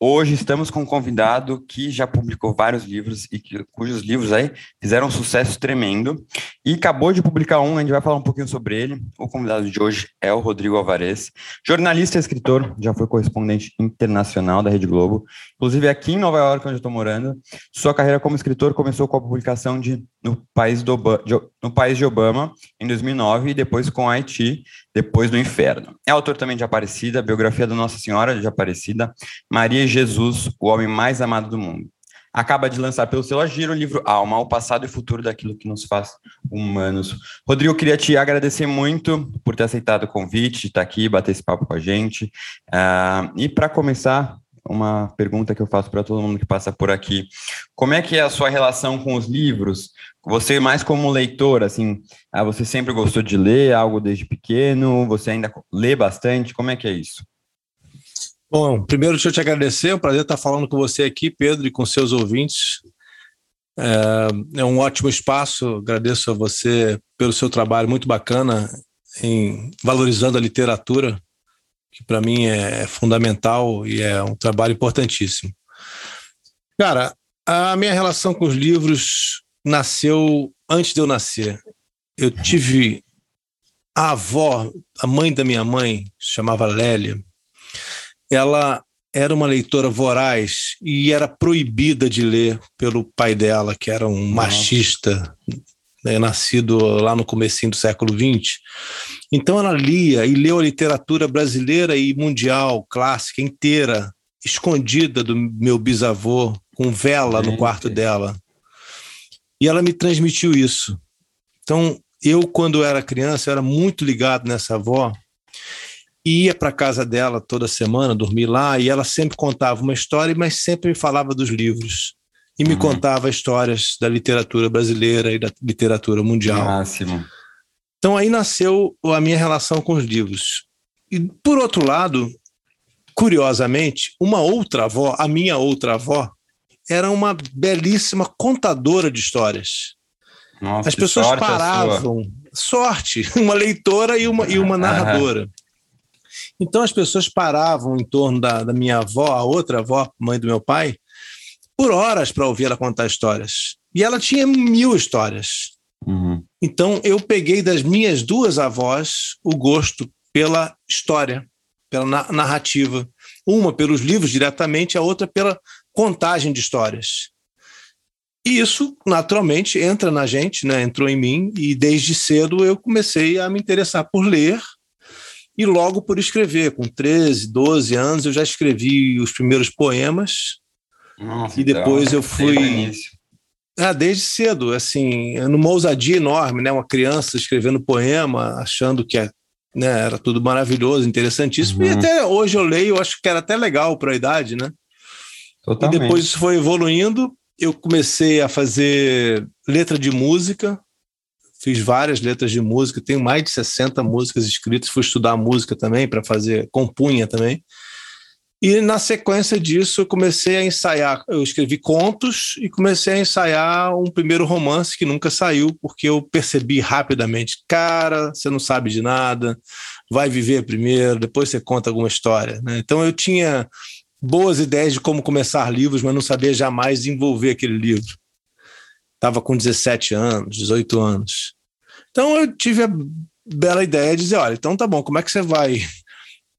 Hoje estamos com um convidado que já publicou vários livros e que, cujos livros aí fizeram um sucesso tremendo. E acabou de publicar um, a gente vai falar um pouquinho sobre ele. O convidado de hoje é o Rodrigo Alvarez, jornalista e escritor, já foi correspondente internacional da Rede Globo, inclusive aqui em Nova York, onde eu estou morando. Sua carreira como escritor começou com a publicação de No País, do de, no País de Obama, em 2009, e depois com Haiti, depois do Inferno. É autor também de Aparecida, biografia da Nossa Senhora de Aparecida, Maria Jesus, o homem mais amado do mundo. Acaba de lançar pelo selo Agiro o livro Alma, o passado e futuro daquilo que nos faz humanos. Rodrigo, eu queria te agradecer muito por ter aceitado o convite, de estar aqui, bater esse papo com a gente. Uh, e para começar, uma pergunta que eu faço para todo mundo que passa por aqui. Como é que é a sua relação com os livros? Você mais como leitor, assim, ah, você sempre gostou de ler algo desde pequeno? Você ainda lê bastante? Como é que é isso? Bom, primeiro deixa eu te agradecer, é um prazer estar falando com você aqui, Pedro, e com seus ouvintes. É, é um ótimo espaço, agradeço a você pelo seu trabalho muito bacana em valorizando a literatura, que para mim é fundamental e é um trabalho importantíssimo. Cara, a minha relação com os livros nasceu antes de eu nascer. Eu tive a avó, a mãe da minha mãe, chamava Lélia, ela era uma leitora voraz e era proibida de ler pelo pai dela, que era um machista, né, nascido lá no comecinho do século XX. Então ela lia e leu a literatura brasileira e mundial, clássica, inteira, escondida do meu bisavô, com vela no quarto dela. E ela me transmitiu isso. Então, eu, quando era criança, era muito ligado nessa avó, ia para casa dela toda semana, dormir lá, e ela sempre contava uma história, mas sempre falava dos livros. E me uhum. contava histórias da literatura brasileira e da literatura mundial. Máximo. Então aí nasceu a minha relação com os livros. E por outro lado, curiosamente, uma outra avó, a minha outra avó, era uma belíssima contadora de histórias. Nossa, As pessoas sorte paravam. Sorte, uma leitora e uma, e uma narradora. Uhum. Então as pessoas paravam em torno da, da minha avó, a outra avó, mãe do meu pai, por horas para ouvir ela contar histórias. E ela tinha mil histórias. Uhum. Então eu peguei das minhas duas avós o gosto pela história, pela narrativa. Uma pelos livros diretamente, a outra pela contagem de histórias. E isso, naturalmente, entra na gente, né? entrou em mim, e desde cedo eu comecei a me interessar por ler e logo por escrever. Com 13, 12 anos eu já escrevi os primeiros poemas. Nossa, e depois então, eu fui. Ah, desde cedo, assim, numa ousadia enorme, né? Uma criança escrevendo poema, achando que é, né, era tudo maravilhoso, interessantíssimo. Uhum. E até hoje eu leio, eu acho que era até legal para a idade, né? Totalmente. E depois isso foi evoluindo. Eu comecei a fazer letra de música, fiz várias letras de música, tenho mais de 60 músicas escritas, fui estudar música também para fazer, compunha também. E na sequência disso eu comecei a ensaiar, eu escrevi contos e comecei a ensaiar um primeiro romance que nunca saiu, porque eu percebi rapidamente, cara, você não sabe de nada, vai viver primeiro, depois você conta alguma história. Né? Então eu tinha boas ideias de como começar livros, mas não sabia jamais desenvolver aquele livro. Estava com 17 anos, 18 anos. Então eu tive a bela ideia de dizer, olha, então tá bom, como é que você vai...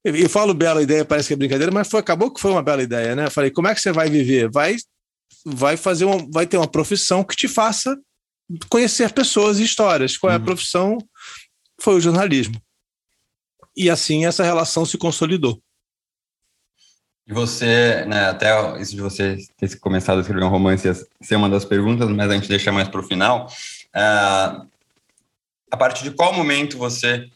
Eu falo bela ideia, parece que é brincadeira, mas foi, acabou que foi uma bela ideia, né? Eu falei, como é que você vai viver? Vai, vai fazer uma, vai ter uma profissão que te faça conhecer pessoas e histórias. Qual é a uhum. profissão? Foi o jornalismo. E assim essa relação se consolidou. E você, né, até isso de você ter começado a escrever um romance ia ser uma das perguntas, mas a gente deixa mais para o final. Uh, a partir de qual momento você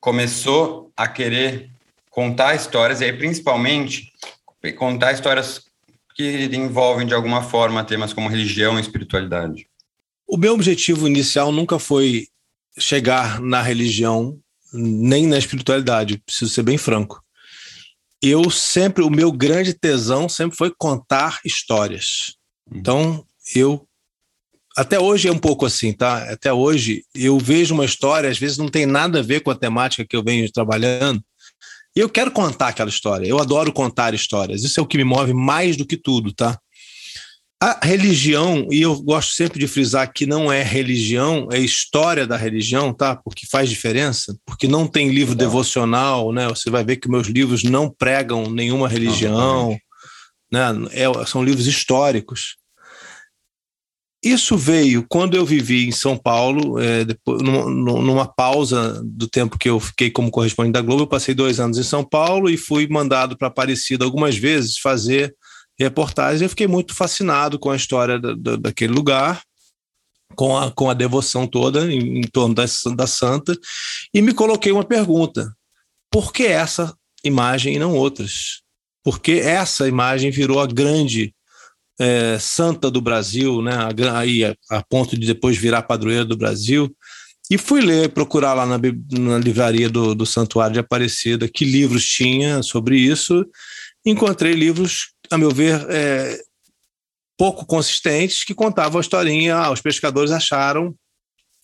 começou a querer contar histórias, e aí principalmente contar histórias que envolvem de alguma forma temas como religião e espiritualidade? O meu objetivo inicial nunca foi chegar na religião nem na espiritualidade, preciso ser bem franco. Eu sempre, o meu grande tesão sempre foi contar histórias. Hum. Então, eu até hoje é um pouco assim, tá? Até hoje eu vejo uma história, às vezes não tem nada a ver com a temática que eu venho trabalhando, e eu quero contar aquela história. Eu adoro contar histórias. Isso é o que me move mais do que tudo, tá? A religião, e eu gosto sempre de frisar que não é religião, é história da religião, tá? Porque faz diferença, porque não tem livro devocional, né? Você vai ver que meus livros não pregam nenhuma religião, não, né? É, são livros históricos. Isso veio quando eu vivi em São Paulo, é, depois, numa, numa, pausa do tempo que eu fiquei como correspondente da Globo. Eu passei dois anos em São Paulo e fui mandado para Aparecida algumas vezes fazer reportagens. Eu fiquei muito fascinado com a história da, da, daquele lugar, com a, com a devoção toda em, em torno da, da santa, e me coloquei uma pergunta: por que essa imagem e não outras? Porque essa imagem virou a grande é, santa do Brasil, né? Aí a, a, ponto de depois virar padroeira do Brasil. E fui ler, procurar lá na, na livraria do, do Santuário de Aparecida que livros tinha sobre isso. Encontrei livros, a meu ver, é, pouco consistentes, que contavam a historinha. Ah, os pescadores acharam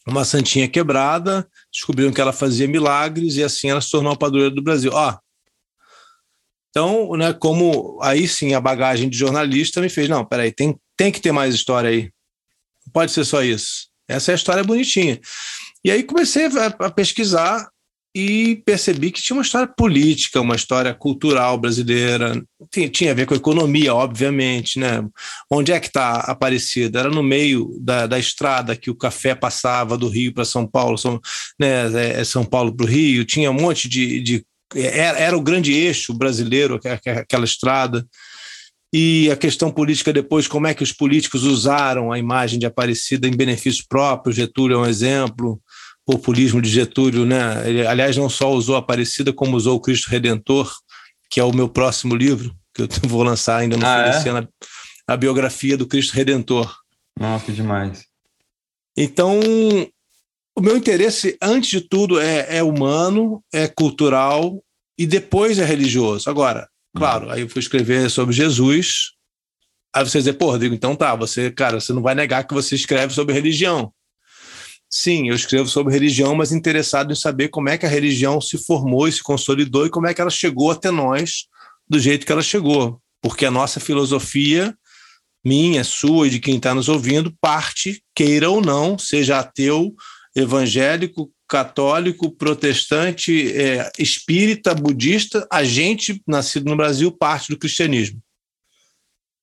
uma santinha quebrada, descobriram que ela fazia milagres e assim ela se tornou a padroeira do Brasil. Ó, então, né, como aí sim a bagagem de jornalista me fez, não, peraí, tem, tem que ter mais história aí. Não pode ser só isso. Essa é a história bonitinha. E aí comecei a, a pesquisar e percebi que tinha uma história política, uma história cultural brasileira, tinha, a ver com economia, obviamente, né? Onde é que está Aparecida? Era no meio da, da estrada que o café passava do Rio para São Paulo, São, né, é, é São Paulo para o Rio, tinha um monte de, de era, era o grande eixo brasileiro, aquela estrada. E a questão política depois, como é que os políticos usaram a imagem de Aparecida em benefício próprio, Getúlio é um exemplo, populismo de Getúlio, né? Ele, aliás, não só usou Aparecida, como usou o Cristo Redentor, que é o meu próximo livro, que eu vou lançar ainda no ah, é? ano, a biografia do Cristo Redentor. Nossa, que demais. Então, o meu interesse, antes de tudo, é, é humano, é cultural e depois é religioso. Agora, claro, uhum. aí eu fui escrever sobre Jesus. Aí você dizer, pô, Rodrigo, então tá, você, cara, você não vai negar que você escreve sobre religião. Sim, eu escrevo sobre religião, mas interessado em saber como é que a religião se formou e se consolidou e como é que ela chegou até nós do jeito que ela chegou. Porque a nossa filosofia, minha, sua e de quem está nos ouvindo, parte, queira ou não, seja ateu, evangélico, católico, protestante, é, espírita, budista, a gente, nascido no Brasil, parte do cristianismo.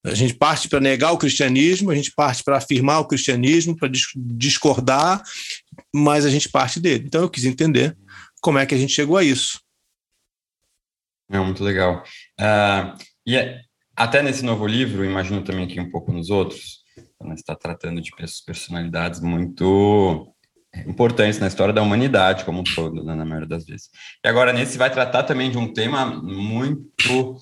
A gente parte para negar o cristianismo, a gente parte para afirmar o cristianismo, para discordar, mas a gente parte dele. Então eu quis entender como é que a gente chegou a isso. É muito legal. Uh, e é, até nesse novo livro, imagino também que um pouco nos outros, está tratando de personalidades muito importantes na história da humanidade como um todo, né, na maioria das vezes. E agora, nesse vai tratar também de um tema muito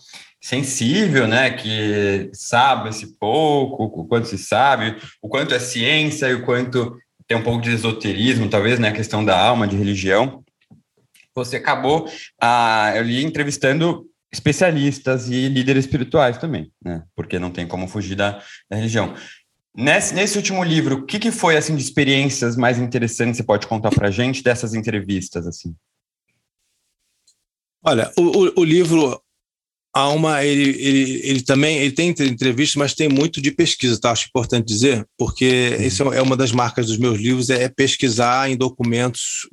sensível, né, que sabe-se pouco, o quanto se sabe, o quanto é ciência e o quanto tem um pouco de esoterismo, talvez, né, a questão da alma, de religião. Você acabou, ah, eu li entrevistando especialistas e líderes espirituais também, né, porque não tem como fugir da, da religião. Nesse, nesse último livro, o que, que foi assim de experiências mais interessantes você pode contar para gente dessas entrevistas assim? Olha, o, o, o livro Alma, ele, ele, ele também ele tem entrevistas, mas tem muito de pesquisa, tá? Acho importante dizer, porque uhum. isso é uma das marcas dos meus livros, é pesquisar em documentos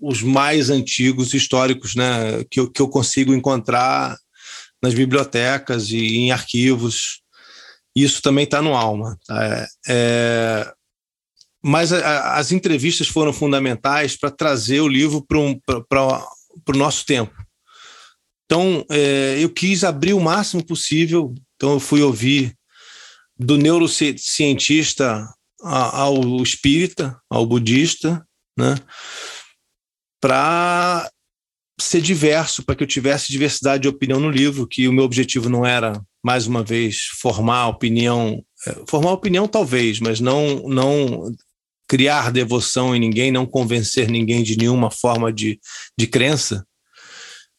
os mais antigos, históricos, né? Que eu, que eu consigo encontrar nas bibliotecas e em arquivos. Isso também está no Alma. É, é, mas a, as entrevistas foram fundamentais para trazer o livro para um, o nosso tempo. Então, é, eu quis abrir o máximo possível. Então, eu fui ouvir do neurocientista ao espírita, ao budista, né? Para ser diverso, para que eu tivesse diversidade de opinião no livro, que o meu objetivo não era mais uma vez, formar opinião, é, formar opinião talvez, mas não, não criar devoção em ninguém, não convencer ninguém de nenhuma forma de, de crença.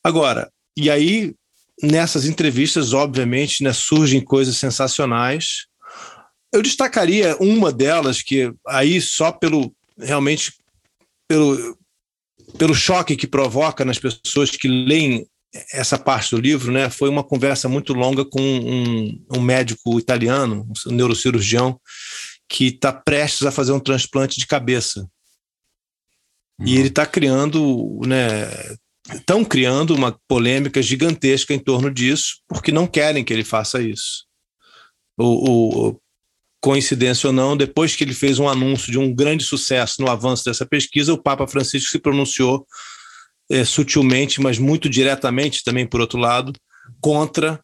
Agora, e aí, nessas entrevistas, obviamente, né, surgem coisas sensacionais. Eu destacaria uma delas, que aí só pelo realmente pelo, pelo choque que provoca nas pessoas que leem essa parte do livro, né, foi uma conversa muito longa com um, um médico italiano, um neurocirurgião, que está prestes a fazer um transplante de cabeça. Uhum. E ele está criando, né, estão criando uma polêmica gigantesca em torno disso, porque não querem que ele faça isso. O, o, coincidência ou não, depois que ele fez um anúncio de um grande sucesso no avanço dessa pesquisa, o Papa Francisco se pronunciou é, sutilmente, mas muito diretamente também, por outro lado, contra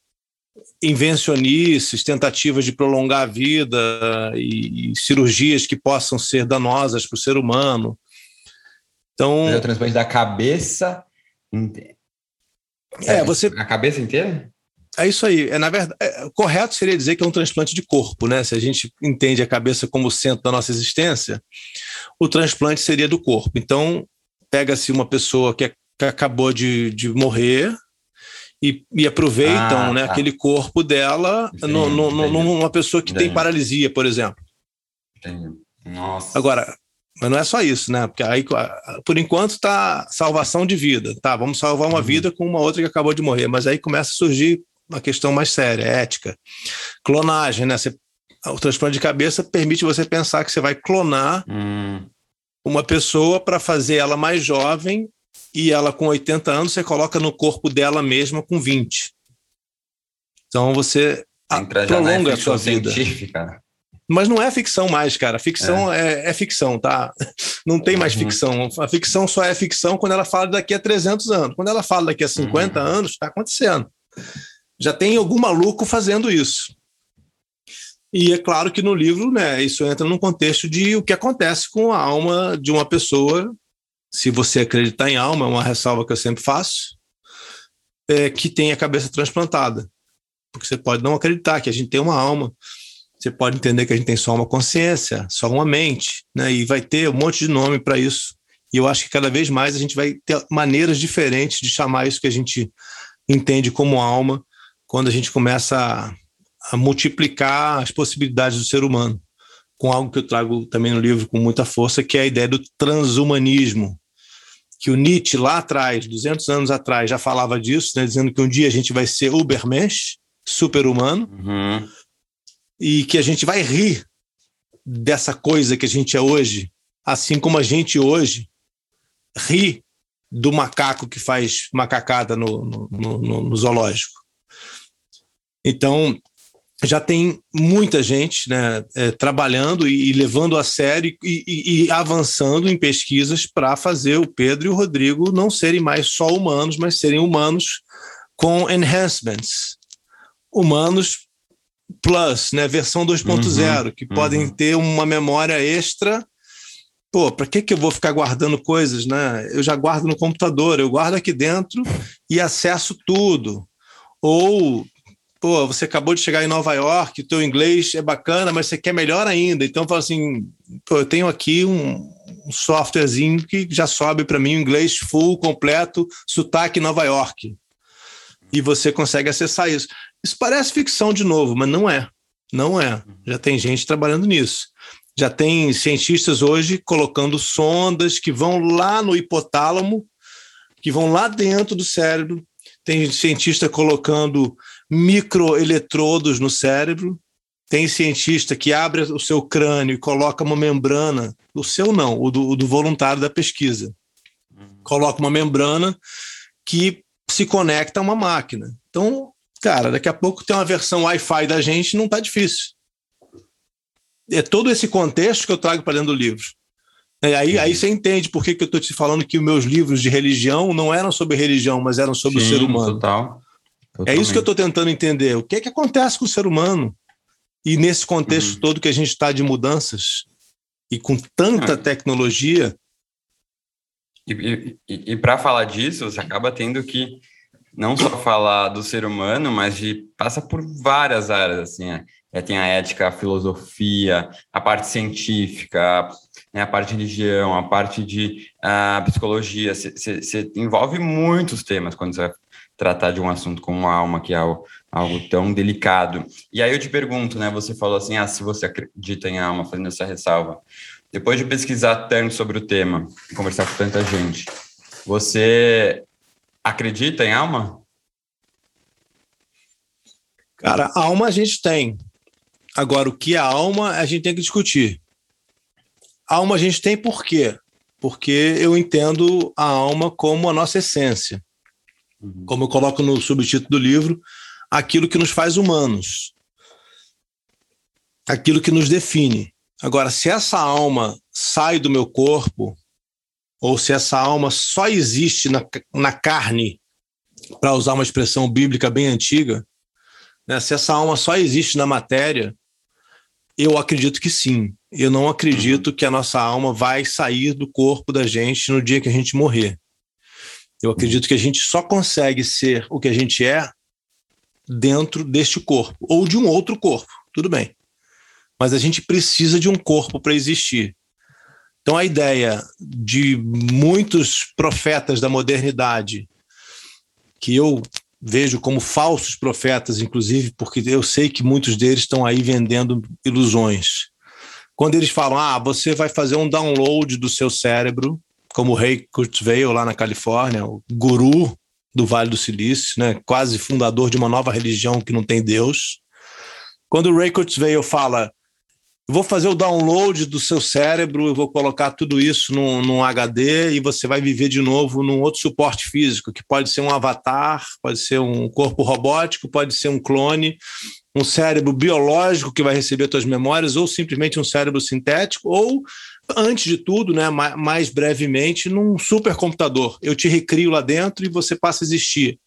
invencionices, tentativas de prolongar a vida e, e cirurgias que possam ser danosas para o ser humano. Então, o transplante da cabeça. É, você. A cabeça inteira? É isso aí. É, na verdade, é, correto seria dizer que é um transplante de corpo, né? Se a gente entende a cabeça como o centro da nossa existência, o transplante seria do corpo. Então, pega-se uma pessoa que, é, que acabou de, de morrer, e, e aproveitam ah, né, tá. aquele corpo dela no, no, no, numa pessoa que entendi. tem paralisia, por exemplo. Entendi. Nossa. Agora, mas não é só isso, né? Porque aí, por enquanto, está salvação de vida. Tá, vamos salvar uma uhum. vida com uma outra que acabou de morrer. Mas aí começa a surgir uma questão mais séria, ética. Clonagem, né? Você, o transplante de cabeça permite você pensar que você vai clonar hum. uma pessoa para fazer ela mais jovem e ela com 80 anos você coloca no corpo dela mesma com 20. Então você Entra prolonga a sua vida. Científica. Mas não é ficção mais, cara. Ficção é, é, é ficção, tá? Não tem mais uhum. ficção. A ficção só é ficção quando ela fala daqui a 300 anos. Quando ela fala daqui a 50 uhum. anos, está acontecendo. Já tem algum maluco fazendo isso. E é claro que no livro, né, isso entra num contexto de o que acontece com a alma de uma pessoa se você acreditar em alma, é uma ressalva que eu sempre faço, é que tem a cabeça transplantada. Porque você pode não acreditar que a gente tem uma alma, você pode entender que a gente tem só uma consciência, só uma mente, né? e vai ter um monte de nome para isso. E eu acho que cada vez mais a gente vai ter maneiras diferentes de chamar isso que a gente entende como alma, quando a gente começa a, a multiplicar as possibilidades do ser humano com algo que eu trago também no livro com muita força, que é a ideia do transhumanismo, que o Nietzsche lá atrás, 200 anos atrás, já falava disso, né, dizendo que um dia a gente vai ser Ubermensch, super-humano, uhum. E que a gente vai rir dessa coisa que a gente é hoje, assim como a gente hoje ri do macaco que faz macacada no, no, no, no zoológico. Então, já tem muita gente né, é, trabalhando e, e, levando a sério e, e, e avançando em pesquisas para fazer o Pedro e o Rodrigo não serem mais só humanos, mas serem humanos com enhancements. Humanos plus, né, versão 2.0, uhum, que uhum. podem ter uma memória extra. Pô, para que, que eu vou ficar guardando coisas? Né? Eu já guardo no computador, eu guardo aqui dentro e acesso tudo. Ou pô, você acabou de chegar em Nova York, o teu inglês é bacana, mas você quer melhor ainda. Então, fala assim, pô, eu tenho aqui um, um softwarezinho que já sobe para mim o inglês full, completo, sotaque Nova York. E você consegue acessar isso. Isso parece ficção de novo, mas não é. Não é. Já tem gente trabalhando nisso. Já tem cientistas hoje colocando sondas que vão lá no hipotálamo, que vão lá dentro do cérebro. Tem cientista colocando microeletrodos no cérebro. Tem cientista que abre o seu crânio e coloca uma membrana, o seu não, o do, o do voluntário da pesquisa. Coloca uma membrana que se conecta a uma máquina. Então, cara, daqui a pouco tem uma versão Wi-Fi da gente, não está difícil. É todo esse contexto que eu trago para dentro do livro. É, aí, aí você entende por que, que eu estou te falando que os meus livros de religião não eram sobre religião, mas eram sobre Sim, o ser humano. Total. Totalmente. É isso que eu estou tentando entender. O que é que acontece com o ser humano? E nesse contexto uhum. todo que a gente está de mudanças e com tanta ah. tecnologia. E, e, e para falar disso, você acaba tendo que não só falar do ser humano, mas de passa por várias áreas, assim, é, é, tem a ética, a filosofia, a parte científica, a, né, a parte de religião, a parte de a psicologia, você envolve muitos temas quando você vai tratar de um assunto como a alma, que é algo, algo tão delicado. E aí eu te pergunto, né, você falou assim, ah, se você acredita em alma, fazendo essa ressalva, depois de pesquisar tanto sobre o tema, conversar com tanta gente, você acredita em alma? Cara, alma a gente tem. Agora, o que é alma, a gente tem que discutir. Alma a gente tem por quê? Porque eu entendo a alma como a nossa essência. Uhum. Como eu coloco no subtítulo do livro, aquilo que nos faz humanos. Aquilo que nos define. Agora, se essa alma sai do meu corpo, ou se essa alma só existe na, na carne, para usar uma expressão bíblica bem antiga, né? se essa alma só existe na matéria, eu acredito que sim. Eu não acredito que a nossa alma vai sair do corpo da gente no dia que a gente morrer. Eu acredito que a gente só consegue ser o que a gente é dentro deste corpo, ou de um outro corpo, tudo bem. Mas a gente precisa de um corpo para existir. Então, a ideia de muitos profetas da modernidade, que eu vejo como falsos profetas, inclusive, porque eu sei que muitos deles estão aí vendendo ilusões. Quando eles falam, ah, você vai fazer um download do seu cérebro, como o Ray Kurzweil lá na Califórnia, o guru do Vale do Silício, né, quase fundador de uma nova religião que não tem Deus. Quando o Ray Kurzweil fala, vou fazer o download do seu cérebro, eu vou colocar tudo isso num, num, HD e você vai viver de novo num outro suporte físico, que pode ser um avatar, pode ser um corpo robótico, pode ser um clone, um cérebro biológico que vai receber suas memórias, ou simplesmente um cérebro sintético, ou, antes de tudo, né, mais brevemente, num supercomputador. Eu te recrio lá dentro e você passa a existir.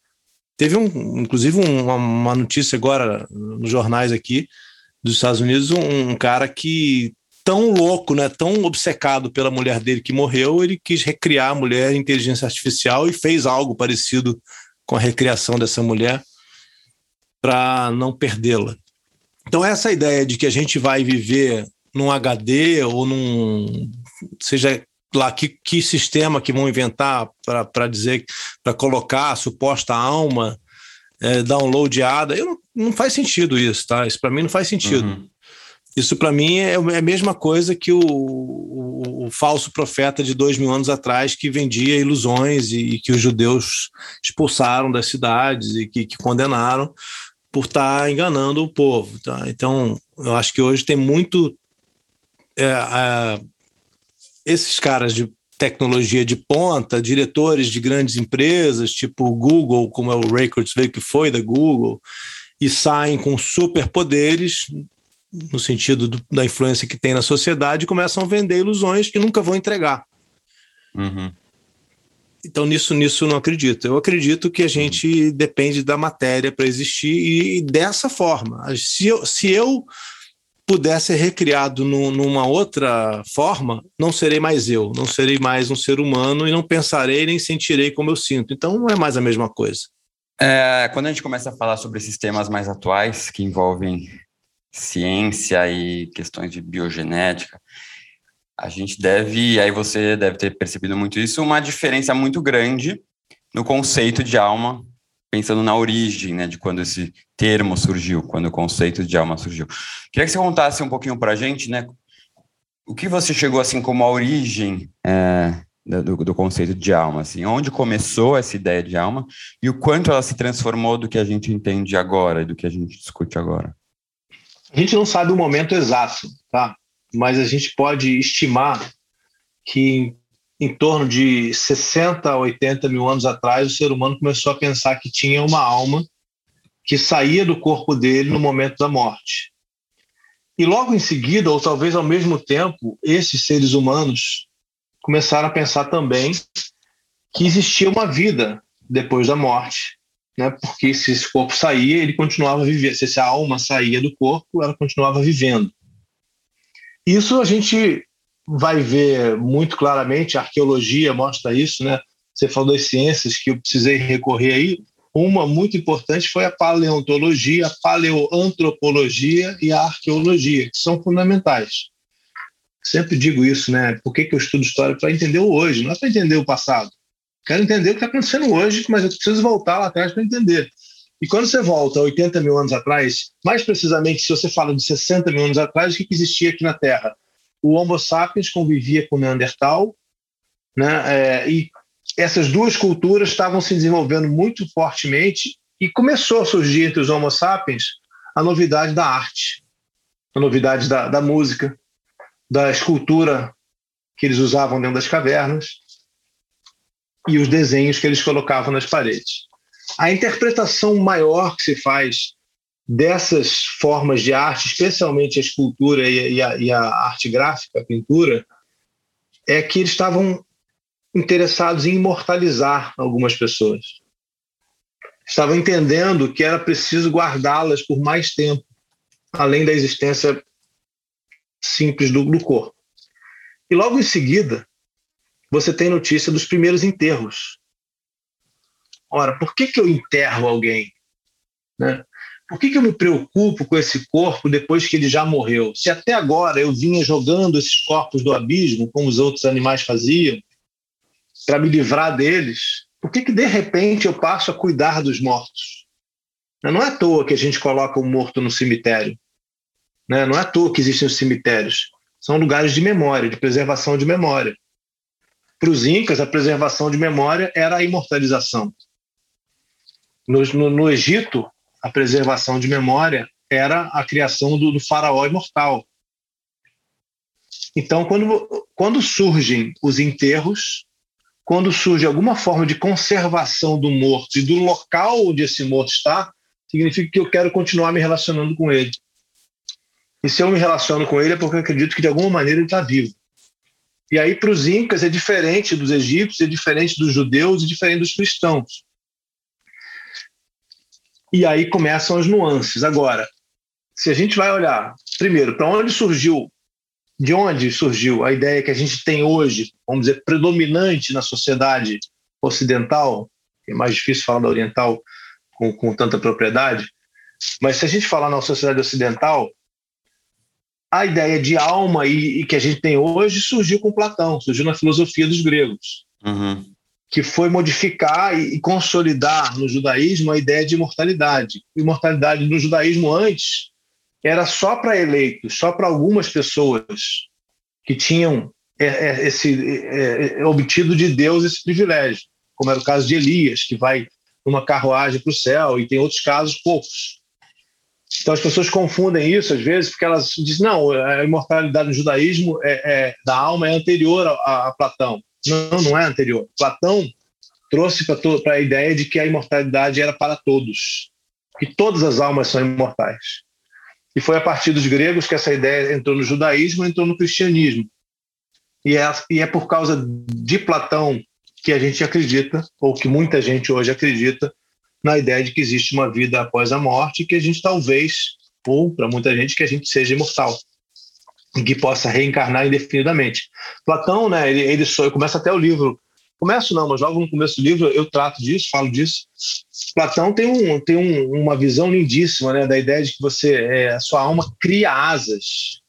Teve, um, inclusive, uma, uma notícia agora nos jornais aqui, dos Estados Unidos um, cara que tão louco, né, tão obcecado pela mulher dele que morreu, ele quis recriar a mulher em inteligência artificial e fez algo parecido com a recriação dessa mulher para não perdê-la. Então essa ideia de que a gente vai viver num HD ou num seja lá que, que sistema que vão inventar para dizer para colocar a suposta alma é, downloadada. Eu não, não faz sentido isso, tá? Isso para mim não faz sentido. Uhum. Isso para mim é, é, a mesma coisa que o, o, o, falso profeta de dois mil anos atrás que vendia ilusões e, e que os judeus expulsaram das cidades e que, que condenaram por estar tá enganando o povo. Tá? Então, eu acho que hoje tem muito. É, é, esses caras de tecnologia de ponta, diretores de grandes empresas, tipo o Google, como é o Ray Kurzweil, que foi da Google, e saem com superpoderes no sentido do, da influência que tem na sociedade e começam a vender ilusões que nunca vão entregar. Uhum. Então, nisso, nisso não acredito. Eu acredito que a gente depende da matéria para existir e, dessa forma. Se eu, se eu puder ser recriado no, numa outra forma, não serei mais eu, não serei mais um ser humano e não pensarei nem sentirei como eu sinto. Então não é mais a mesma coisa. É, quando a gente começa a falar sobre esses temas mais atuais que envolvem ciência e questões de biogenética, a gente deve, aí você deve ter percebido muito isso, uma diferença muito grande no conceito de alma pensando na origem, né, de quando esse termo surgiu, quando o conceito de alma surgiu. Queria que você contasse um pouquinho para a gente, né, o que você chegou assim como a origem é, do, do, conceito de alma, assim, onde começou essa ideia de alma e o quanto ela se transformou do que a gente entende agora e do que a gente discute agora. A gente não sabe o momento exato, tá? Mas a gente pode estimar que em torno de 60 a 80 mil anos atrás, o ser humano começou a pensar que tinha uma alma que saía do corpo dele no momento da morte. E logo em seguida, ou talvez ao mesmo tempo, esses seres humanos começaram a pensar também que existia uma vida depois da morte, né? Porque se esse corpo saía, ele continuava vivendo. Se essa alma saía do corpo, ela continuava vivendo. Isso a gente vai ver muito claramente, a arqueologia mostra isso, né? Você falou das ciências que eu precisei recorrer aí. Uma muito importante foi a paleontologia, a paleoantropologia e a arqueologia, que são fundamentais. Sempre digo isso, né? Por que, que eu estudo história? Para entender o hoje, não é para entender o passado. Quero entender o que está acontecendo hoje, mas eu preciso voltar lá atrás para entender. E quando você volta 80 mil anos atrás, mais precisamente se você fala de 60 mil anos atrás, o que existia aqui na Terra? O Homo sapiens convivia com o Neandertal, né? É, e essas duas culturas estavam se desenvolvendo muito fortemente e começou a surgir entre os Homo sapiens a novidade da arte, a novidade da, da música, da escultura que eles usavam dentro das cavernas e os desenhos que eles colocavam nas paredes. A interpretação maior que se faz dessas formas de arte, especialmente a escultura e a, e a arte gráfica, a pintura, é que eles estavam interessados em imortalizar algumas pessoas. Estavam entendendo que era preciso guardá-las por mais tempo, além da existência simples do, do corpo. E logo em seguida, você tem notícia dos primeiros enterros. Ora, por que, que eu enterro alguém? Né? Por que, que eu me preocupo com esse corpo depois que ele já morreu? Se até agora eu vinha jogando esses corpos do abismo, como os outros animais faziam, para me livrar deles, por que, que de repente eu passo a cuidar dos mortos? Não é à toa que a gente coloca o morto no cemitério. Né? Não é à toa que existem os cemitérios. São lugares de memória, de preservação de memória. Para os Incas, a preservação de memória era a imortalização. No, no, no Egito, a preservação de memória era a criação do, do faraó imortal. Então, quando, quando surgem os enterros, quando surge alguma forma de conservação do morto e do local onde esse morto está, significa que eu quero continuar me relacionando com ele. E se eu me relaciono com ele é porque eu acredito que de alguma maneira ele está vivo. E aí, para os incas, é diferente dos egípcios, é diferente dos judeus e diferente dos cristãos. E aí começam as nuances. Agora, se a gente vai olhar, primeiro, para onde surgiu, de onde surgiu a ideia que a gente tem hoje, vamos dizer, predominante na sociedade ocidental, é mais difícil falar da oriental com, com tanta propriedade, mas se a gente falar na sociedade ocidental, a ideia de alma e, e, que a gente tem hoje surgiu com Platão, surgiu na filosofia dos gregos. Uhum que foi modificar e consolidar no judaísmo a ideia de imortalidade. Imortalidade no judaísmo antes era só para eleitos, só para algumas pessoas que tinham é, é, esse é, é, obtido de Deus esse privilégio, como era o caso de Elias, que vai numa carruagem para o céu, e tem outros casos poucos. Então as pessoas confundem isso às vezes porque elas dizem não, a imortalidade no judaísmo é, é da alma é anterior a, a Platão. Não, não é anterior. Platão trouxe para a ideia de que a imortalidade era para todos, que todas as almas são imortais. E foi a partir dos gregos que essa ideia entrou no judaísmo, entrou no cristianismo. E é, e é por causa de Platão que a gente acredita, ou que muita gente hoje acredita, na ideia de que existe uma vida após a morte e que a gente talvez, ou para muita gente, que a gente seja imortal e que possa reencarnar indefinidamente. Platão, né, ele, ele começa até o livro, começo não, mas logo no começo do livro eu trato disso, falo disso. Platão tem, um, tem um, uma visão lindíssima, né, da ideia de que você, é, a sua alma cria asas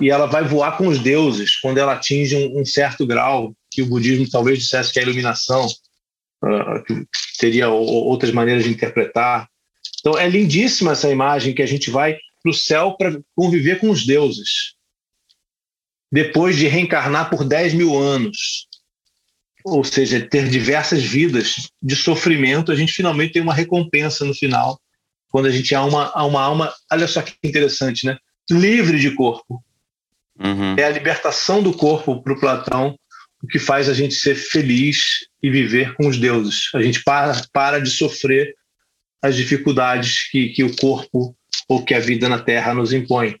e ela vai voar com os deuses quando ela atinge um, um certo grau que o budismo talvez dissesse que é a iluminação, teria outras maneiras de interpretar. Então é lindíssima essa imagem que a gente vai para o céu para conviver com os deuses depois de reencarnar por 10 mil anos, ou seja, ter diversas vidas de sofrimento, a gente finalmente tem uma recompensa no final, quando a gente há uma, há uma alma, olha só que interessante, né? Livre de corpo. Uhum. É a libertação do corpo para o Platão o que faz a gente ser feliz e viver com os deuses. A gente para, para de sofrer as dificuldades que, que o corpo ou que a vida na Terra nos impõe,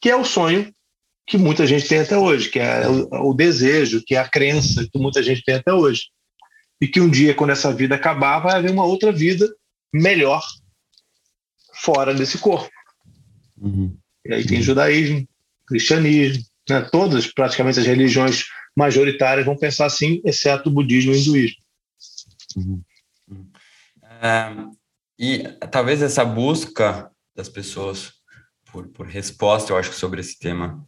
que é o sonho que muita gente tem até hoje, que é o, o, desejo, que é a crença que muita gente tem até hoje. E que um dia, quando essa vida acabar, vai haver uma outra vida melhor fora desse corpo. Uhum. E aí tem judaísmo, cristianismo, né? todas praticamente as religiões majoritárias vão pensar assim, exceto o budismo e o hinduísmo. Uhum. Uhum. É, e talvez essa busca das pessoas por, por resposta, eu acho, sobre esse tema,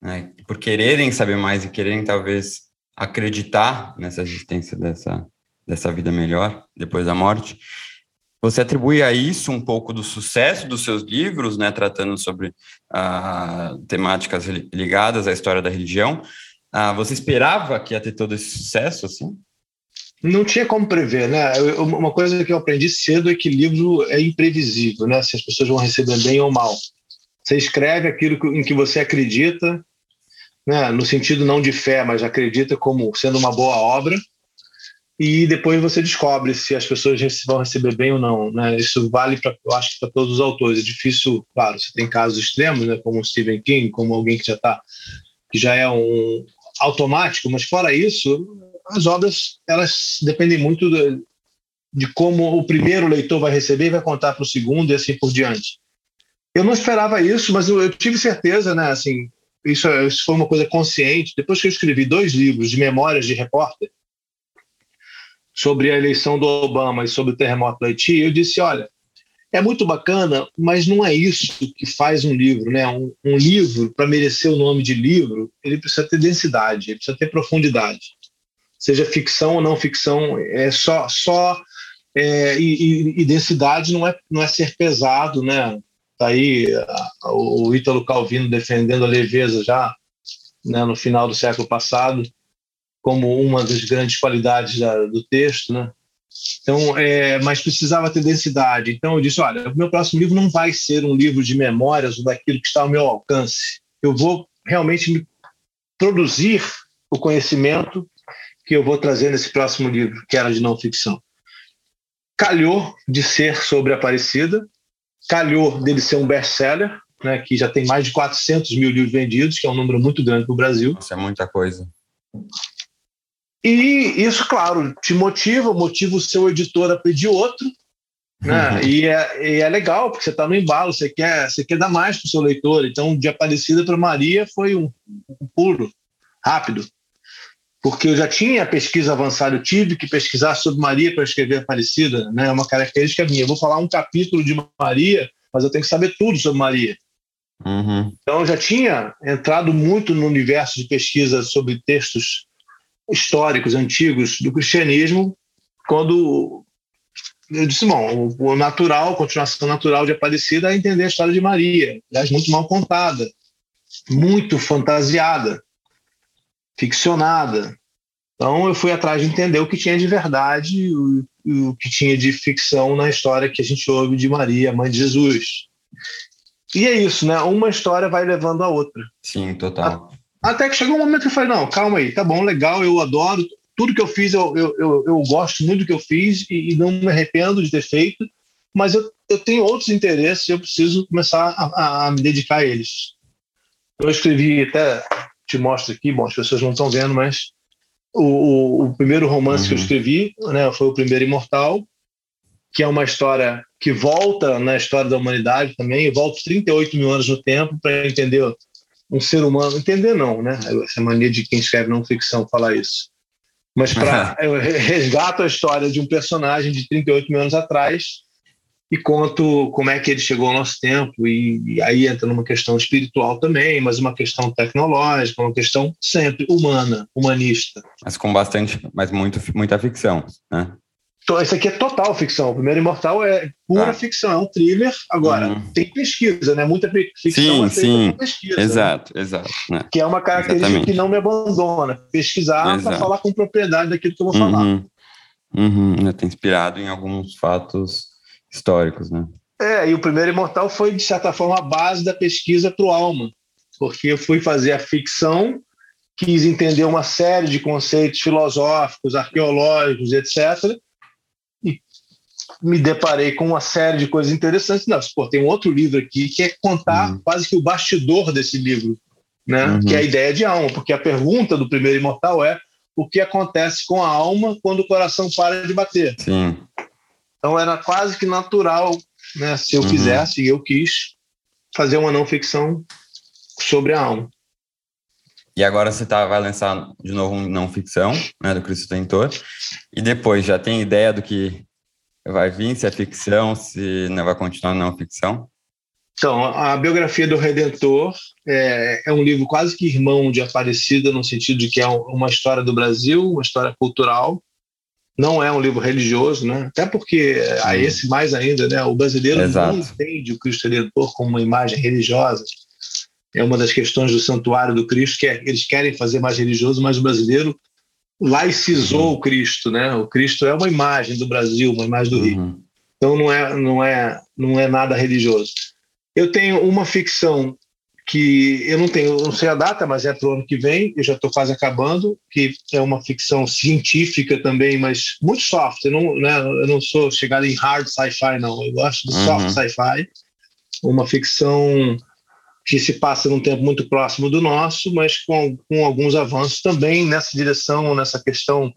né, por quererem saber mais e quererem talvez acreditar nessa existência dessa, dessa vida melhor depois da morte. Você atribui a isso um pouco do sucesso dos seus livros, né, tratando sobre ah, temáticas ligadas à história da religião. Ah, você esperava que ia ter todo esse sucesso, assim? Não tinha como prever, né? Uma coisa que eu aprendi cedo é que livro é imprevisível, né? Se as pessoas vão receber bem ou mal. Você escreve aquilo em que você acredita, né? no sentido não de fé, mas acredita como sendo uma boa obra, e depois você descobre se as pessoas vão receber bem ou não. Né? Isso vale eu acho, para todos os autores. É difícil, claro, você tem casos extremos, né? como Stephen King, como alguém que já está que já é um automático, mas fora isso, as obras elas dependem muito de, de como o primeiro leitor vai receber vai contar para o segundo e assim por diante. Eu não esperava isso, mas eu, eu tive certeza, né? Assim, isso, isso foi uma coisa consciente. Depois que eu escrevi dois livros de memórias de repórter sobre a eleição do Obama e sobre o terremoto do Haiti, eu disse, olha, é muito bacana, mas não é isso que faz um livro, né? Um, um livro, para merecer o nome de livro, ele precisa ter densidade, ele precisa ter profundidade. Seja ficção ou não ficção, é só só é, e, e, densidade não é não é ser pesado, né? Tá aí o Ítalo Calvino defendendo a leveza já né, no final do século passado como uma das grandes qualidades da, do texto, né? Então, é, mas precisava ter densidade. Então eu disse, olha, o meu próximo livro não vai ser um livro de memórias ou daquilo que está ao meu alcance. Eu vou realmente produzir o conhecimento que eu vou trazer nesse próximo livro, que era de não ficção. Calhou de ser sobre Aparecida, calhou dele ser um best-seller, né, que já tem mais de 400 mil livros vendidos, que é um número muito grande para o Brasil. Isso é muita coisa. E isso, claro, te motiva, motiva o seu editor a pedir outro, né? Uhum. E, é, e, é, legal, porque você está no embalo, você quer, você quer dar mais para o seu leitor. Então, de Aparecida para Maria foi um, um pulo rápido, porque eu já tinha pesquisa avançada, eu tive que pesquisar sobre Maria para escrever Aparecida, né? é uma característica minha. Eu vou falar um capítulo de Maria, mas eu tenho que saber tudo sobre Maria. Uhum. Então, eu já tinha entrado muito no universo de pesquisa sobre textos históricos, antigos do cristianismo, quando eu disse, bom, o natural, a continuação natural de Aparecida é entender a história de Maria, aliás, muito mal contada, muito fantasiada, ficcionada. Então eu fui atrás de entender o que tinha de verdade o, o, que tinha de ficção na história que a gente ouve de Maria, mãe de Jesus. E é isso, né? Uma história vai levando a outra. Sim, total. Até que chegou um momento que eu falei, não, calma aí, tá bom, legal, eu adoro, tudo que eu fiz, eu, eu, eu, eu gosto muito do que eu fiz e, e, não me arrependo de ter feito, mas eu, eu tenho outros interesses e eu preciso começar a, a, a, me dedicar a eles. Eu escrevi, até te mostro aqui, bom, as pessoas não estão vendo, mas o, o, o primeiro romance uhum. que eu uhum. escrevi né, foi o Primeiro Imortal, que é uma história que volta na história da humanidade também, volta 38 mil anos no tempo para entender um ser humano, entender não, né? Essa mania de quem escreve não ficção falar isso. Mas para eu resgato a história de um personagem de 38 mil anos atrás e conto como é que ele chegou ao nosso tempo e, e, aí entra numa questão espiritual também, mas uma questão tecnológica, uma questão sempre humana, humanista. Mas com bastante, mas muito muita ficção, né? Isso aqui é total ficção. O Primeiro Imortal é pura ah. ficção, é um thriller. Agora, uhum. tem pesquisa, né? Muita ficção sim, sim. pesquisa. Né? Exato, né? exato. Né? Que é uma característica Exatamente. que não me abandona. Pesquisar para falar com propriedade daquilo que eu vou uhum. falar. Uhum. Né? Tem inspirado em alguns fatos históricos, né? É, e o Primeiro Imortal foi, de certa forma, a base da pesquisa para o Alma. Porque eu fui fazer a ficção, quis entender uma série de conceitos filosóficos, arqueológicos, etc., me deparei com uma série de coisas interessantes. Não, pô, tem um outro livro aqui que é contar uhum. quase que o bastidor desse livro, né? Uhum. Que é a ideia de alma, porque a pergunta do primeiro imortal é o que acontece com a alma quando o coração para de bater. Sim. Então era quase que natural, né? Se eu uhum. quisesse, eu quis fazer uma não ficção sobre a alma. E agora você tá, vai lançar de novo um não ficção, né, do Cristo Tentor. E depois já tem ideia do que vai vir, se é ficção, se não vai continuar não ficção? Então, a biografia do Redentor é, é, um livro quase que irmão de Aparecida, no sentido de que é uma história do Brasil, uma história cultural. Não é um livro religioso, né? Até porque, a esse mais ainda, né? O brasileiro Exato. não entende o Cristo Redentor como uma imagem religiosa. É uma das questões do santuário do Cristo, que é, eles querem fazer mais religioso, mas o brasileiro laicizou uhum. o Cristo, né? O Cristo é uma imagem do Brasil, uma imagem do uhum. Rio. Então não é, não é, não é nada religioso. Eu tenho uma ficção que eu não tenho, não sei a data, mas é para o ano que vem, eu já estou quase acabando, que é uma ficção científica também, mas muito soft. Eu não, né, eu não sou chegado em hard sci-fi, não. Eu gosto do uhum. soft sci-fi. Uma ficção que se passa num tempo muito próximo do nosso, mas com, com alguns avanços também nessa direção, nessa questão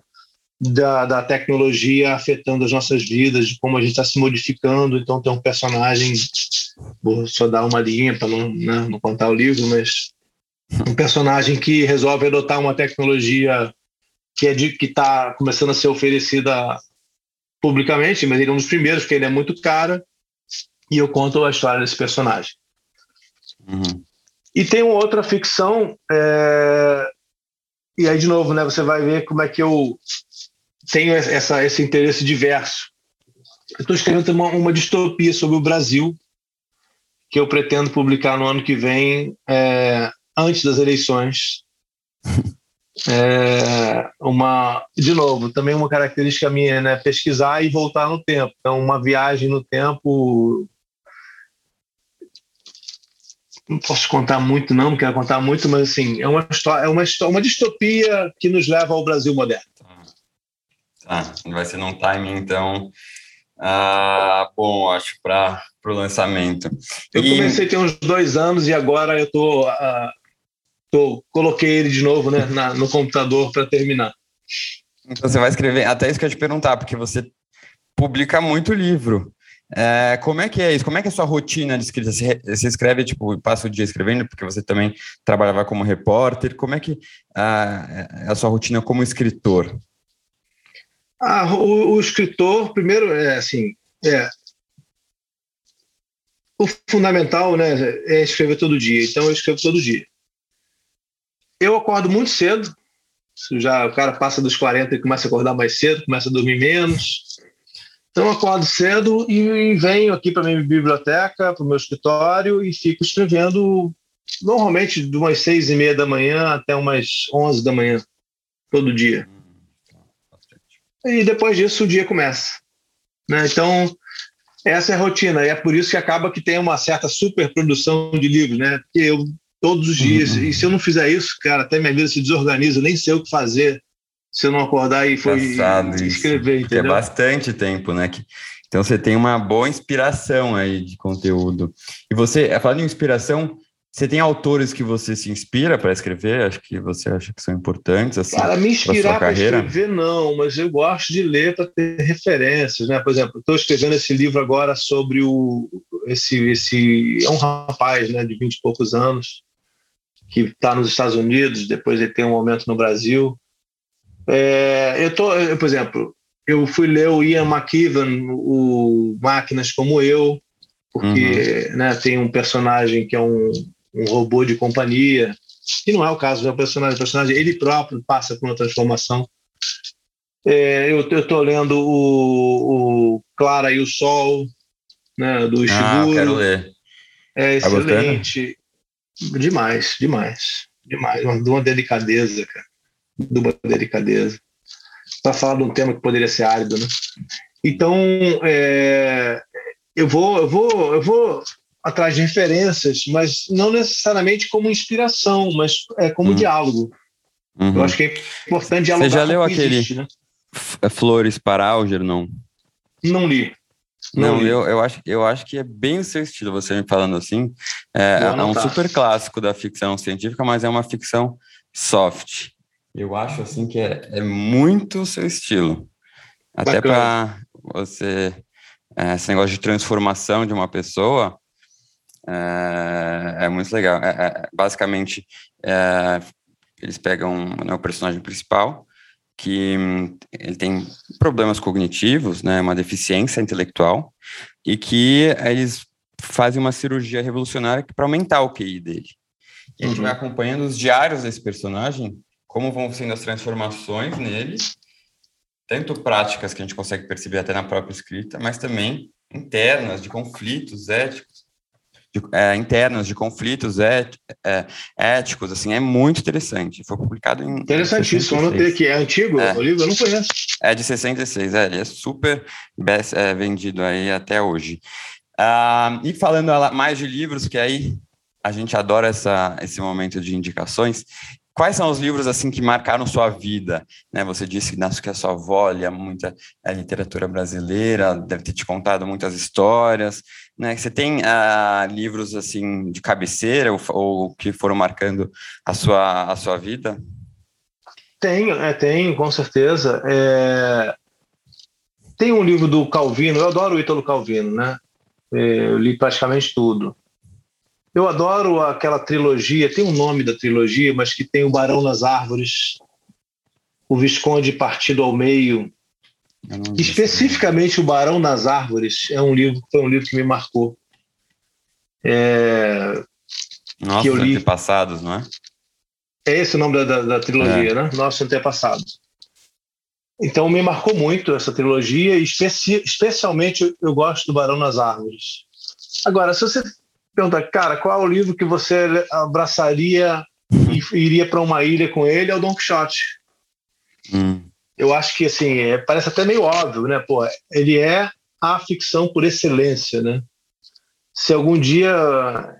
da, da tecnologia afetando as nossas vidas, de como a gente está se modificando. Então, tem um personagem, vou só dar uma linha para não, né, não contar o livro, mas um personagem que resolve adotar uma tecnologia que é de que está começando a ser oferecida publicamente, mas ele é um dos primeiros, porque ele é muito caro, e eu conto a história desse personagem. Uhum. E tem uma outra ficção, é... e aí de novo, né, você vai ver como é que eu tenho essa, esse interesse diverso. Estou escrevendo uma, uma, distopia sobre o Brasil, que eu pretendo publicar no ano que vem, é, antes das eleições. É, uma, de novo, também uma característica minha, né? Pesquisar e voltar no tempo. Então, uma viagem no tempo. Não posso contar muito, não, não quero contar muito, mas assim, é uma história, é uma, uma distopia que nos leva ao Brasil moderno. Tá, vai ser num timing, então, ah, bom, acho, para o lançamento. Eu e... comecei tem uns dois anos e agora eu tô, ah, tô coloquei ele de novo né, na, no computador para terminar. Então você vai escrever, até isso que eu ia te perguntar, porque você publica muito livro. É, como é que é isso? Como é que é a sua rotina de escrita? Você, escreve, tipo, passa o dia escrevendo, porque você também trabalhava como repórter. Como é que ah, é a sua rotina como escritor? Ah, o, o, escritor, primeiro, é assim, é, o fundamental né, é escrever todo dia. Então, eu escrevo todo dia. Eu acordo muito cedo. Já o cara passa dos 40 e começa a acordar mais cedo, começa a dormir menos. Então, eu acordo cedo e venho aqui para minha biblioteca, para o meu escritório e fico escrevendo normalmente de umas seis e meia da manhã até umas onze da manhã, todo dia e depois disso o dia começa. Né? Então, essa é a rotina, e é por isso que acaba que tem uma certa superprodução de livros, né? Porque eu, todos os dias, uhum. e se eu não fizer isso, cara, até minha vida se desorganiza, nem sei o que fazer se eu não acordar e for escrever, entendeu? É bastante tempo, né? Que, então você tem uma boa inspiração aí de conteúdo. E você, falando em inspiração, você tem autores que você se inspira para escrever? Acho que você acha que são importantes assim. Para me inspirar para escrever não, mas eu gosto de ler para ter referências, né? Por exemplo, estou escrevendo esse livro agora sobre o esse esse é um rapaz, né, de vinte e poucos anos que está nos Estados Unidos, depois ele tem um momento no Brasil. É, eu tô, eu, por exemplo, eu fui ler o Ian McKeevan, o Máquinas como Eu, porque uhum. né, tem um personagem que é um um robô de companhia, que não é o caso do personagem. O personagem, ele próprio passa por uma transformação. É, eu estou lendo o, o, Clara e o Sol, né, do Ishiguro. Ah, quero ler. É excelente. Tá demais, demais. Demais. De uma delicadeza, cara. Uma delicadeza. Para falar de um tema que poderia ser árido, né? Então, é, eu vou, eu vou, eu vou atrás de referências, mas não necessariamente como inspiração, mas é como uhum. diálogo. Uhum. Eu acho que é importante dialogar. Você já leu aquele existe, né? É Flores para Alger, não? Não li. Não, não eu, eu, acho, eu acho que é bem o seu estilo, você me falando assim. É, é um super clássico da ficção científica, mas é uma ficção soft. Eu acho assim que é, é muito o seu estilo. Até para você. É, esse negócio de transformação de uma pessoa, é, é muito legal. É, é, basicamente, é, eles pegam né, o personagem principal que hum, ele tem problemas cognitivos, né, uma deficiência intelectual, e que eles fazem uma cirurgia revolucionária para aumentar o QI dele. E a gente vai uhum. acompanhando os diários desse personagem, como vão sendo as transformações nele, tanto práticas que a gente consegue perceber até na própria escrita, mas também internas, de conflitos éticos, de, é, internas, de conflitos é, é, éticos, assim, é muito interessante. Foi publicado em. Interessantíssimo, eu notei que é antigo é. o livro, eu não conheço. É de 66, é, ele é super best, é, vendido aí até hoje. Ah, e falando mais de livros, que aí a gente adora essa, esse momento de indicações. Quais são os livros assim que marcaram sua vida? Né, você disse que a sua avó lia muita a literatura brasileira, deve ter te contado muitas histórias. Né? Você tem uh, livros assim de cabeceira ou, ou, que foram marcando a sua, a sua vida? Tenho, é, tenho, com certeza. É... Tem um livro do Calvino, eu adoro o Ítalo Calvino, né? É, eu li praticamente tudo. Eu adoro aquela trilogia, tem um nome da trilogia, mas que tem o Barão nas Árvores, o Visconde Partido ao Meio. Especificamente o Barão nas Árvores é um livro, foi um livro que me marcou. É, Nossos que eu li. antepassados, não é? É esse o nome da, da, da trilogia, é. né? Nossos antepassados. Então me marcou muito essa trilogia, especi especialmente eu gosto do Barão nas Árvores. Agora, se você pergunta, cara, qual é o livro que você abraçaria e iria para uma ilha com ele? É o Don Quixote. Hum. Eu acho que, assim, é, parece até meio óbvio, né? Pô, ele é a ficção por excelência, né? Se algum dia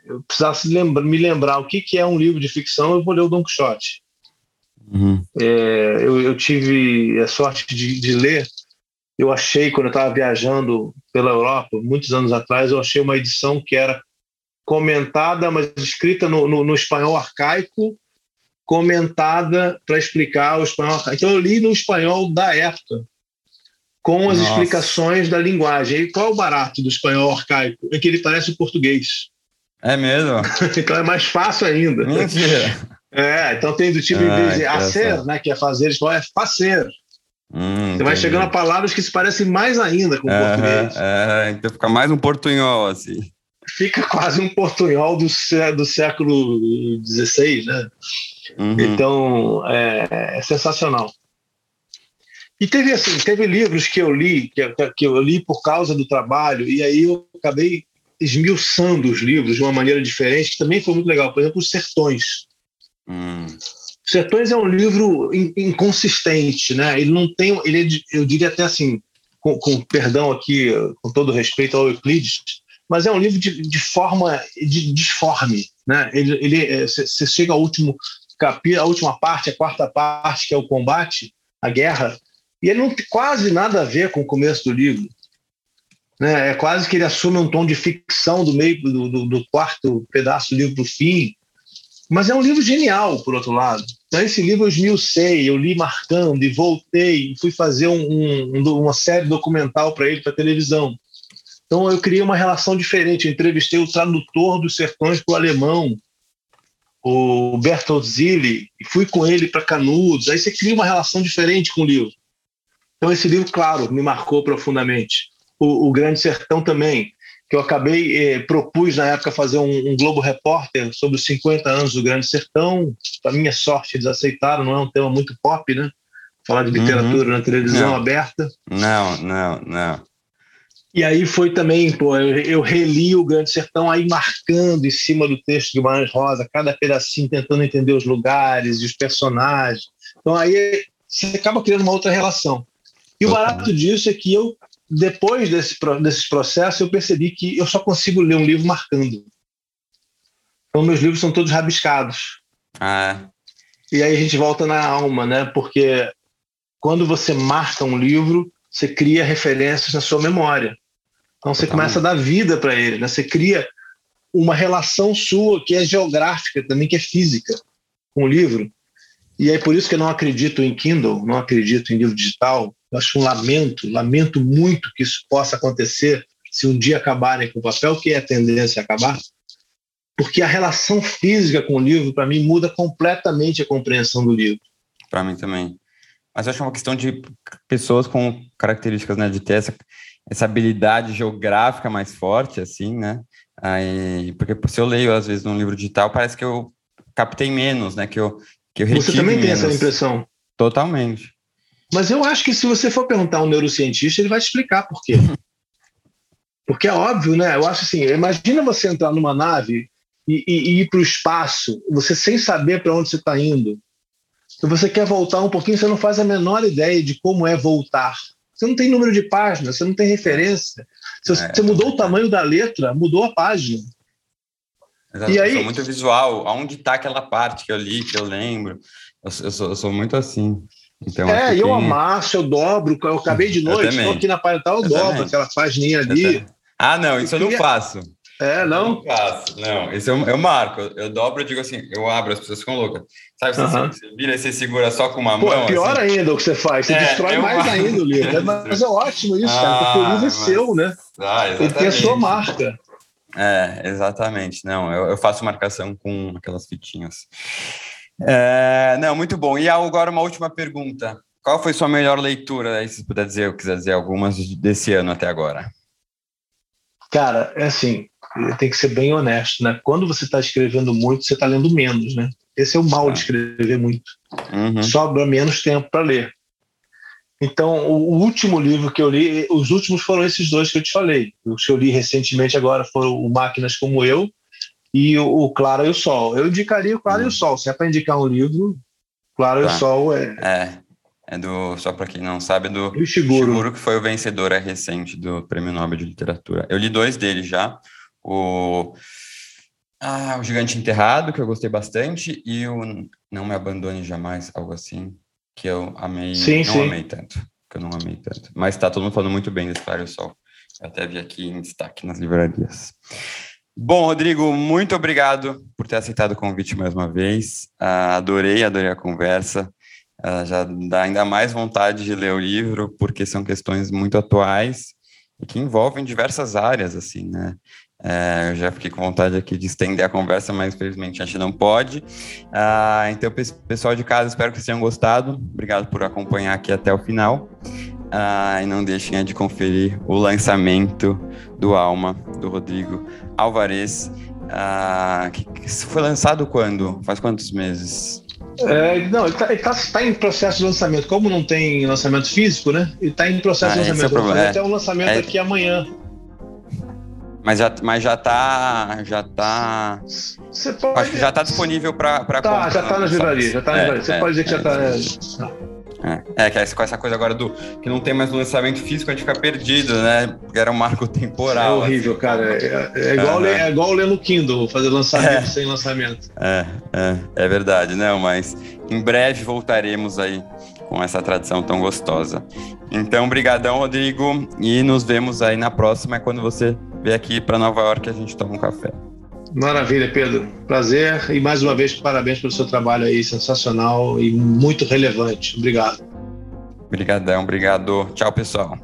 eu precisasse lembra, me lembrar o que, que é um livro de ficção, eu vou ler o Don Quixote. Uhum. É, eu, eu, tive a sorte de, de ler. Eu achei, quando eu estava viajando pela Europa, muitos anos atrás, eu achei uma edição que era comentada, mas escrita no, no, no espanhol arcaico, comentada para explicar o espanhol arcaico. Então eu li no espanhol da época, com as Nossa. explicações da linguagem. E qual é o barato do espanhol arcaico? É que ele parece o português. É mesmo? então é mais fácil ainda. Mentira. É, então tem do tipo, ah, de hacer, né, que é fazer, é fazer. Hum, Você vai chegando a palavras que se parecem mais ainda com o português. É, então fica mais um portunhol, assim fica quase um portunhol do, do século XVI, né? Uhum. Então, é, é, sensacional. E teve assim, teve livros que eu li, que, que eu li por causa do trabalho, e aí eu acabei esmiuçando os livros de uma maneira diferente, que também foi muito legal. Por exemplo, Os Sertões. Hum. Sertões é um livro inconsistente, né? Ele não tem, ele é, eu diria até assim, com, com perdão aqui, com todo respeito ao Euclides, mas é um livro de, de forma de, disforme, né? Ele, você é, chega ao último capítulo, a última parte, a quarta parte, que é o combate, a guerra, e ele não tem quase nada a ver com o começo do livro. Né? É quase que ele assume um tom de ficção do meio do, do, do quarto pedaço do livro para o fim. Mas é um livro genial, por outro lado. Então, esse livro eu esmiucei, eu li marcando e voltei, fui fazer um, um, uma série documental para ele, para televisão. Então eu criei uma relação diferente. Eu entrevistei o tradutor dos sertões para o alemão, o Bertolt Zilli, e fui com ele para Canudos. Aí você cria uma relação diferente com o livro. Então esse livro, claro, me marcou profundamente. O, o Grande Sertão também, que eu acabei, eh, propus na época fazer um, um, Globo Repórter sobre os 50 anos do Grande Sertão. Para minha sorte, eles aceitaram, não é um tema muito pop, né? Falar de literatura uhum. na televisão não. aberta. Não, não, não. E aí foi também, pô, eu, eu, reli o Grande Sertão aí marcando em cima do texto de Guimarães Rosa, cada pedacinho tentando entender os lugares e os personagens. Então aí você acaba criando uma outra relação. E o barato disso é que eu, depois desse, desses processos, eu percebi que eu só consigo ler um livro marcando. Então meus livros são todos rabiscados. Ah. E aí a gente volta na alma, né? Porque quando você marca um livro, você cria referências na sua memória. Então você começa a dar vida para ele, né? Você cria uma relação sua que é geográfica também, que é física com o livro. E é por isso que eu não acredito em Kindle, não acredito em livro digital. Eu acho um lamento, lamento muito que isso possa acontecer se um dia acabarem com o papel, que é a tendência a acabar, porque a relação física com o livro, para mim, muda completamente a compreensão do livro. Para mim também. mas eu acho é uma questão de pessoas com características, né, de ter essa, essa habilidade geográfica mais forte, assim, né? Aí, porque se eu leio, às vezes, num livro digital, parece que eu captei menos, né? Que eu, que eu Você também menos. tem essa impressão? Totalmente. Mas eu acho que se você for perguntar a um neurocientista, ele vai te explicar por quê. Porque é óbvio, né? Eu acho assim, imagina você entrar numa nave e, e, e ir para o espaço, você sem saber para onde você está indo. Se você quer voltar um pouquinho, você não faz a menor ideia de como é voltar. Você não tem número de páginas, você não tem referência. Você, é, você mudou o tamanho da letra, mudou a página. E aí, eu sou muito visual. Aonde está aquela parte que eu li, que eu lembro? Eu, eu, sou, eu sou, muito assim. Então, é, eu que... amasso, eu dobro. Eu acabei de noite, estou aqui na página tal, eu, eu dobro também. aquela página ali. Ah, não, isso eu, eu não faço. É, não? Não faço, não. Isso eu, eu marco. Eu dobro, eu digo assim, eu abro, as pessoas ficam loucas. Sabe, você, você vira e você segura só com uma Pô, mão. É pior assim. ainda o que você faz, você é, destrói mais marco. ainda o livro. Mas é ótimo isso, ah, cara, porque o livro é seu, né? Ah, Ele tem a sua marca. É, exatamente. Não, eu, eu faço marcação com aquelas fitinhas. É, não, muito bom. E agora uma última pergunta. Qual foi sua melhor leitura, aí, se puder dizer, eu quiser dizer algumas desse ano até agora? Cara, é assim, tem que ser bem honesto, né? Quando você está escrevendo muito, você está lendo menos, né? Esse é o mal de escrever muito. Uhum. Sobra menos tempo para ler. Então, o último livro que eu li, os últimos foram esses dois que eu te falei. Os que eu li recentemente agora foram o Máquinas Como Eu e o, Clara e o Sol. Eu indicaria o Clara uhum. e o Sol. Se é para indicar um livro, Clara tá. e o tá. Sol é. É, é do, só para quem não sabe, do Ishiguro. Ishiguro, que foi o vencedor é recente do Prêmio Nobel de Literatura. Eu li dois dele já. O, ah, o Gigante Enterrado, que eu gostei bastante, e o Não Me Abandone Jamais, algo assim, que eu amei, sim, não sim. amei tanto, que eu não amei tanto. Mas tá todo mundo falando muito bem desse Claro Sol. Eu até vi aqui em destaque nas livrarias. Bom, Rodrigo, muito obrigado por ter aceitado o convite mais uma vez. Uh, adorei, adorei a conversa. Uh, já dá ainda mais vontade de ler o livro, porque são questões muito atuais e que envolvem diversas áreas, assim, né? É, eu já fiquei com vontade aqui de estender a conversa, mas infelizmente a gente não pode. Ah, então, pessoal de casa, espero que vocês tenham gostado. Obrigado por acompanhar aqui até o final. Ah, e não deixem de conferir o lançamento do Alma, do Rodrigo Alvarez, ah, que, que foi lançado quando? Faz quantos meses? É, não, ele está tá, tá em processo de lançamento. Como não tem lançamento físico, né? Ele está em processo ah, de lançamento. É o até um lançamento é... aqui amanhã. Mas já, mas já tá. Já tá. Você pode... Acho que já tá disponível para Tá, compra, já tá na livraria, já tá é. Você é, pode dizer que já tá. É, é, que com essa coisa agora do que não tem mais lançamento físico, a gente fica perdido, né? Porque era um marco temporal. É horrível, assim. cara. É, é igual, ler, é igual ler no Kindle, fazer lançamento sem lançamento. É, é, é verdade, não, mas em breve voltaremos aí com essa tradição tão gostosa. Então, brigadão, Rodrigo, e nos vemos aí na próxima, quando você vier aqui para Nova York, a gente toma um café. Maravilha, Pedro. Prazer e mais uma vez parabéns pelo seu trabalho aí, sensacional e muito relevante. Obrigado. Obrigadão, obrigado. Tchau, pessoal.